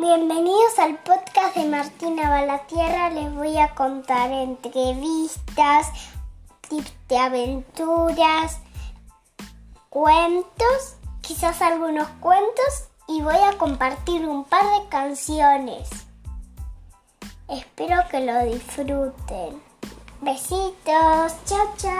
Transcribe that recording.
Bienvenidos al podcast de Martina Balatierra. Les voy a contar entrevistas, tips de aventuras, cuentos, quizás algunos cuentos y voy a compartir un par de canciones. Espero que lo disfruten. Besitos, chao chao.